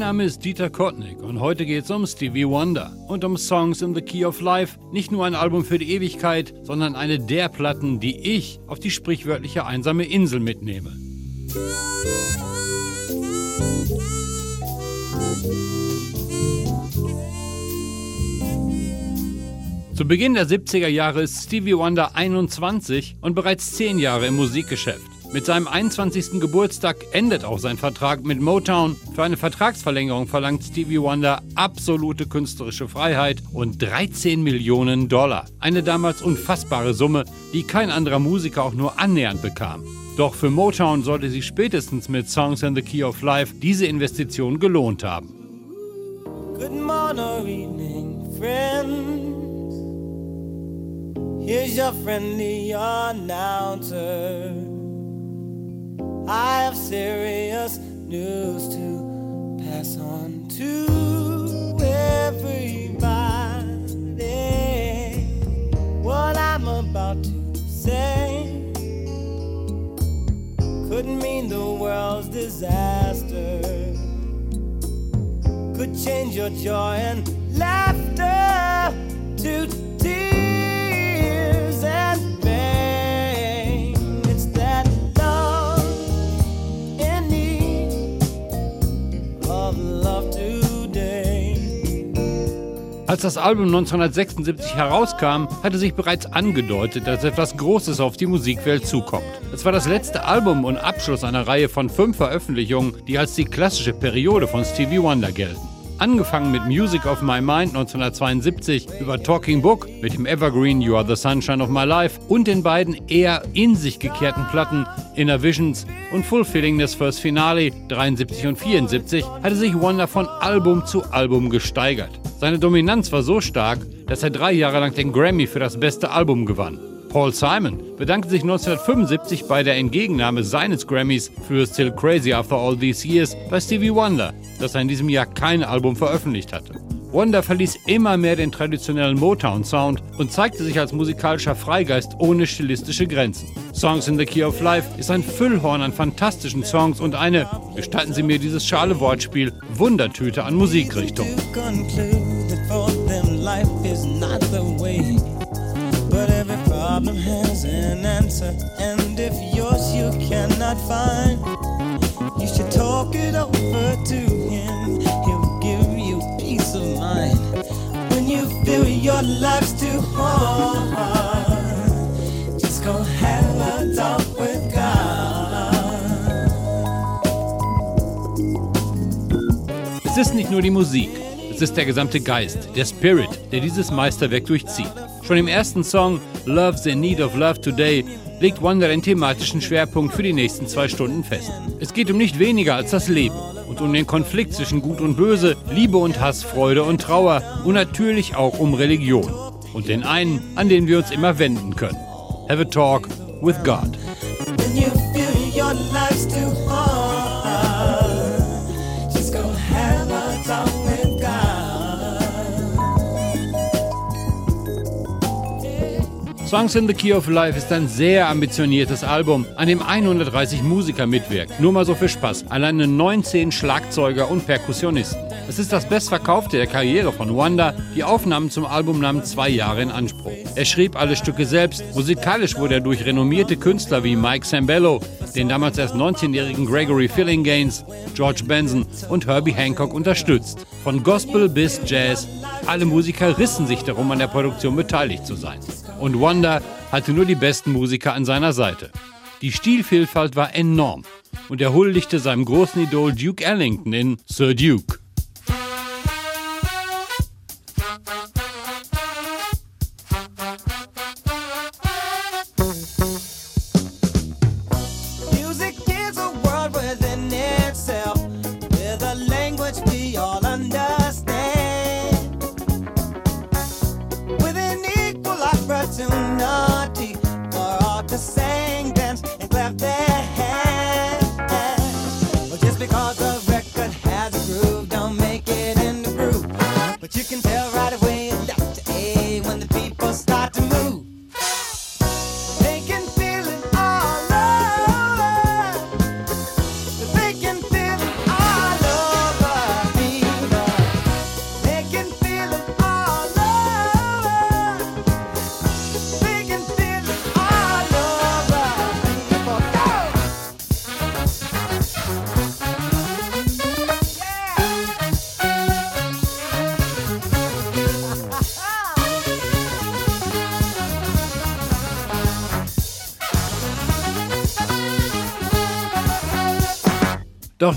Mein Name ist Dieter Kottnick und heute geht es um Stevie Wonder und um Songs in the Key of Life. Nicht nur ein Album für die Ewigkeit, sondern eine der Platten, die ich auf die sprichwörtliche einsame Insel mitnehme. Zu Beginn der 70er Jahre ist Stevie Wonder 21 und bereits 10 Jahre im Musikgeschäft. Mit seinem 21. Geburtstag endet auch sein Vertrag mit Motown. Für eine Vertragsverlängerung verlangt Stevie Wonder absolute künstlerische Freiheit und 13 Millionen Dollar. Eine damals unfassbare Summe, die kein anderer Musiker auch nur annähernd bekam. Doch für Motown sollte sich spätestens mit Songs in the Key of Life diese Investition gelohnt haben. Good morning, friends. Here's your friendly announcer. I have serious news to pass on to everybody. What I'm about to say could mean the world's disaster, could change your joy and laughter Als das Album 1976 herauskam, hatte sich bereits angedeutet, dass etwas Großes auf die Musikwelt zukommt. Es war das letzte Album und Abschluss einer Reihe von fünf Veröffentlichungen, die als die klassische Periode von Stevie Wonder gelten. Angefangen mit Music of My Mind 1972 über Talking Book mit dem Evergreen You Are the Sunshine of My Life und den beiden eher in sich gekehrten Platten Inner Visions und Fulfillingness First Finale 73 und 74 hatte sich Wonder von Album zu Album gesteigert. Seine Dominanz war so stark, dass er drei Jahre lang den Grammy für das beste Album gewann. Paul Simon bedankte sich 1975 bei der Entgegennahme seines Grammys für Still Crazy After All These Years bei Stevie Wonder, dass er in diesem Jahr kein Album veröffentlicht hatte. Wonder verließ immer mehr den traditionellen Motown-Sound und zeigte sich als musikalischer Freigeist ohne stilistische Grenzen. Songs in the Key of Life ist ein Füllhorn an fantastischen Songs und eine, gestatten Sie mir dieses schale Wortspiel, Wundertüte an Musikrichtung. Problem has an answer, and if yours you cannot find, you should talk it over to him. He'll give you peace of mind when you feel your life's too hard. Just go have a talk with God. Es ist nicht nur die Musik. Es ist der gesamte Geist, der Spirit, der dieses Meisterwerk durchzieht. Schon im ersten Song Love's in Need of Love Today legt Wonder den thematischen Schwerpunkt für die nächsten zwei Stunden fest. Es geht um nicht weniger als das Leben und um den Konflikt zwischen Gut und Böse, Liebe und Hass, Freude und Trauer und natürlich auch um Religion. Und den einen, an den wir uns immer wenden können. Have a talk with God. Songs in the Key of Life ist ein sehr ambitioniertes Album, an dem 130 Musiker mitwirken. Nur mal so für Spaß. Alleine 19 Schlagzeuger und Perkussionisten. Es ist das bestverkaufte der Karriere von Wanda. Die Aufnahmen zum Album nahmen zwei Jahre in Anspruch. Er schrieb alle Stücke selbst. Musikalisch wurde er durch renommierte Künstler wie Mike Sambello, den damals erst 19-jährigen Gregory Fillinganes, George Benson und Herbie Hancock unterstützt. Von Gospel bis Jazz, alle Musiker rissen sich darum, an der Produktion beteiligt zu sein. Und Wanda hatte nur die besten Musiker an seiner Seite. Die Stilvielfalt war enorm und er huldigte seinem großen Idol Duke Ellington in Sir Duke.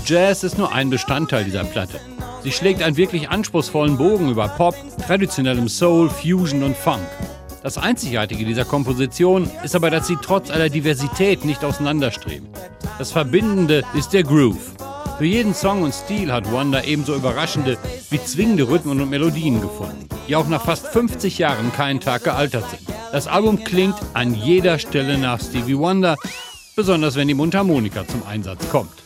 Jazz ist nur ein Bestandteil dieser Platte. Sie schlägt einen wirklich anspruchsvollen Bogen über Pop, traditionellem Soul, Fusion und Funk. Das Einzigartige dieser Komposition ist aber, dass sie trotz aller Diversität nicht auseinanderstreben. Das Verbindende ist der Groove. Für jeden Song und Stil hat Wonder ebenso überraschende wie zwingende Rhythmen und Melodien gefunden, die auch nach fast 50 Jahren keinen Tag gealtert sind. Das Album klingt an jeder Stelle nach Stevie Wonder, besonders wenn die Mundharmonika zum Einsatz kommt.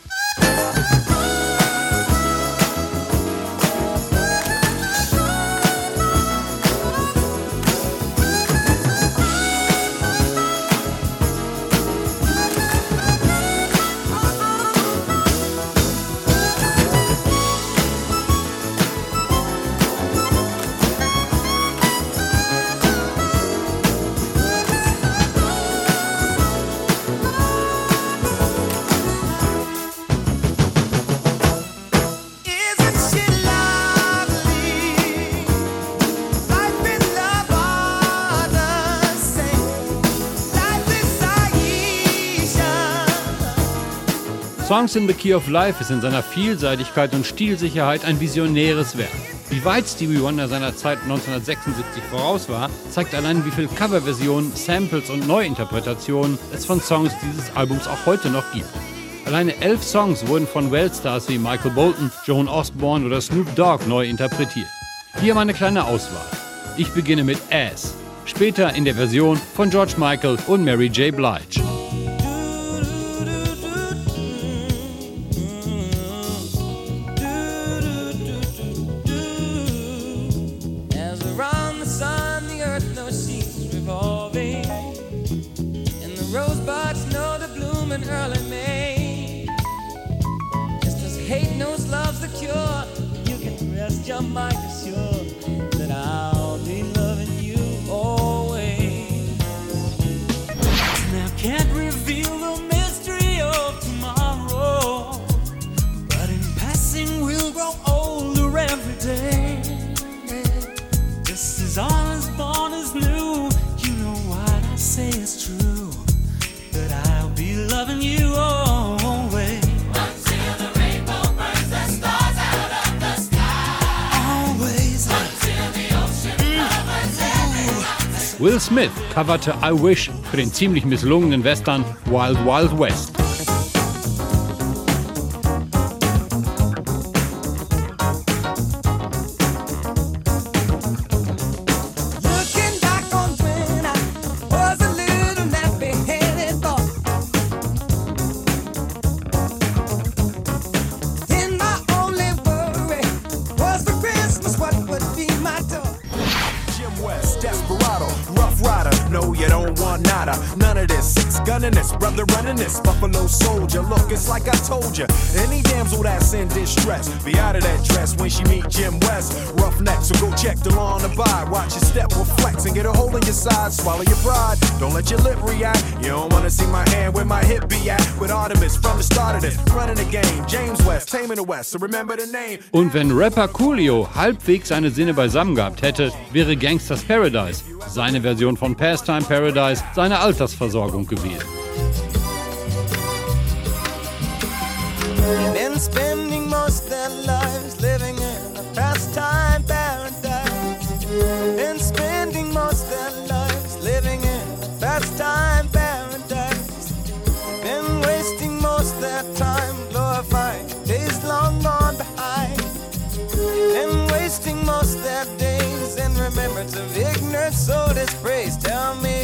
Songs in the Key of Life ist in seiner Vielseitigkeit und Stilsicherheit ein visionäres Werk. Wie weit Stevie Wonder seiner Zeit 1976 voraus war, zeigt allein, wie viele Coverversionen, Samples und Neuinterpretationen es von Songs dieses Albums auch heute noch gibt. Alleine elf Songs wurden von Weltstars wie Michael Bolton, Joan Osborne oder Snoop Dogg neu interpretiert. Hier mal eine kleine Auswahl. Ich beginne mit Ass, später in der Version von George Michael und Mary J. Blige. Your Will Smith coverte I Wish für den ziemlich misslungenen Western Wild Wild West. Jim West. Rough so go check the law and abide. Watch your step will flex and get a hole in your side. Swallow your pride, don't let your lip react. You don't wanna see my hand where my hip be at. With Artemis from the start of this, running the game. James West, taming the West, so remember the name. Und wenn Rapper Coolio halbwegs seine Sinne beisammen gehabt hätte, wäre Gangsters Paradise, seine Version von Pastime Paradise, seine Altersversorgung gewesen. Their time glorifying days long gone behind. and wasting most their days in remembrance of ignorance, so dispraise. Tell me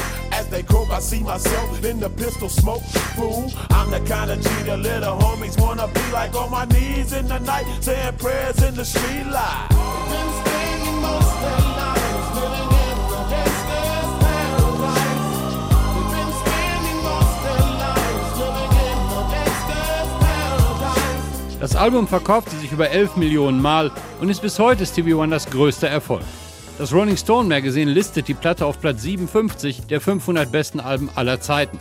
As they croak, I see myself in the pistol smoke. Fool, I'm the kind of G the little homies wanna be like on my knees in the night, saying prayers in the street light. Been spending most of the paradise. Das Album verkaufte sich über 11 Millionen Mal und ist bis heute Stevie Wonders größter Erfolg. Das Rolling Stone Magazine listet die Platte auf Platz 57 der 500 besten Alben aller Zeiten.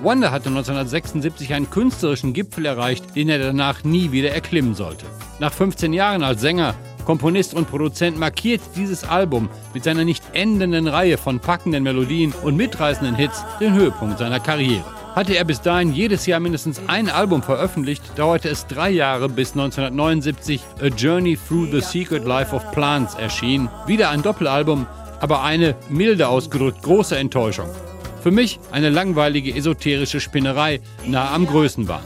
Wonder hatte 1976 einen künstlerischen Gipfel erreicht, den er danach nie wieder erklimmen sollte. Nach 15 Jahren als Sänger, Komponist und Produzent markiert dieses Album mit seiner nicht endenden Reihe von packenden Melodien und mitreißenden Hits den Höhepunkt seiner Karriere. Hatte er bis dahin jedes Jahr mindestens ein Album veröffentlicht, dauerte es drei Jahre bis 1979 A Journey Through the Secret Life of Plants erschien. Wieder ein Doppelalbum, aber eine milde ausgedrückt große Enttäuschung. Für mich eine langweilige esoterische Spinnerei nahe am Größenwahn.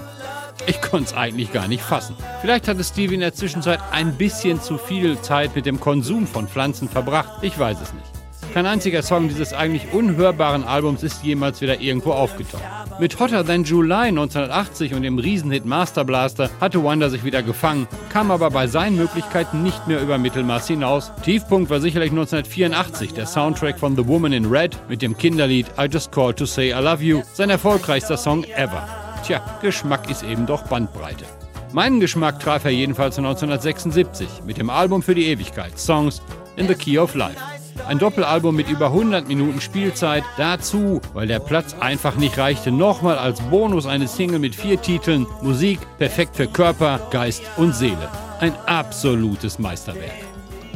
Ich konnte es eigentlich gar nicht fassen. Vielleicht hatte Stevie in der Zwischenzeit ein bisschen zu viel Zeit mit dem Konsum von Pflanzen verbracht. Ich weiß es nicht. Kein einziger Song dieses eigentlich unhörbaren Albums ist jemals wieder irgendwo aufgetaucht. Mit Hotter Than July 1980 und dem Riesenhit Master Blaster hatte Wonder sich wieder gefangen, kam aber bei seinen Möglichkeiten nicht mehr über Mittelmaß hinaus. Tiefpunkt war sicherlich 1984 der Soundtrack von The Woman in Red mit dem Kinderlied I Just Called to Say I Love You, sein erfolgreichster Song ever. Tja, Geschmack ist eben doch Bandbreite. Meinen Geschmack traf er jedenfalls 1976 mit dem Album für die Ewigkeit, Songs in the Key of Life. Ein Doppelalbum mit über 100 Minuten Spielzeit. Dazu, weil der Platz einfach nicht reichte, nochmal als Bonus eine Single mit vier Titeln. Musik perfekt für Körper, Geist und Seele. Ein absolutes Meisterwerk.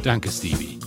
Danke, Stevie.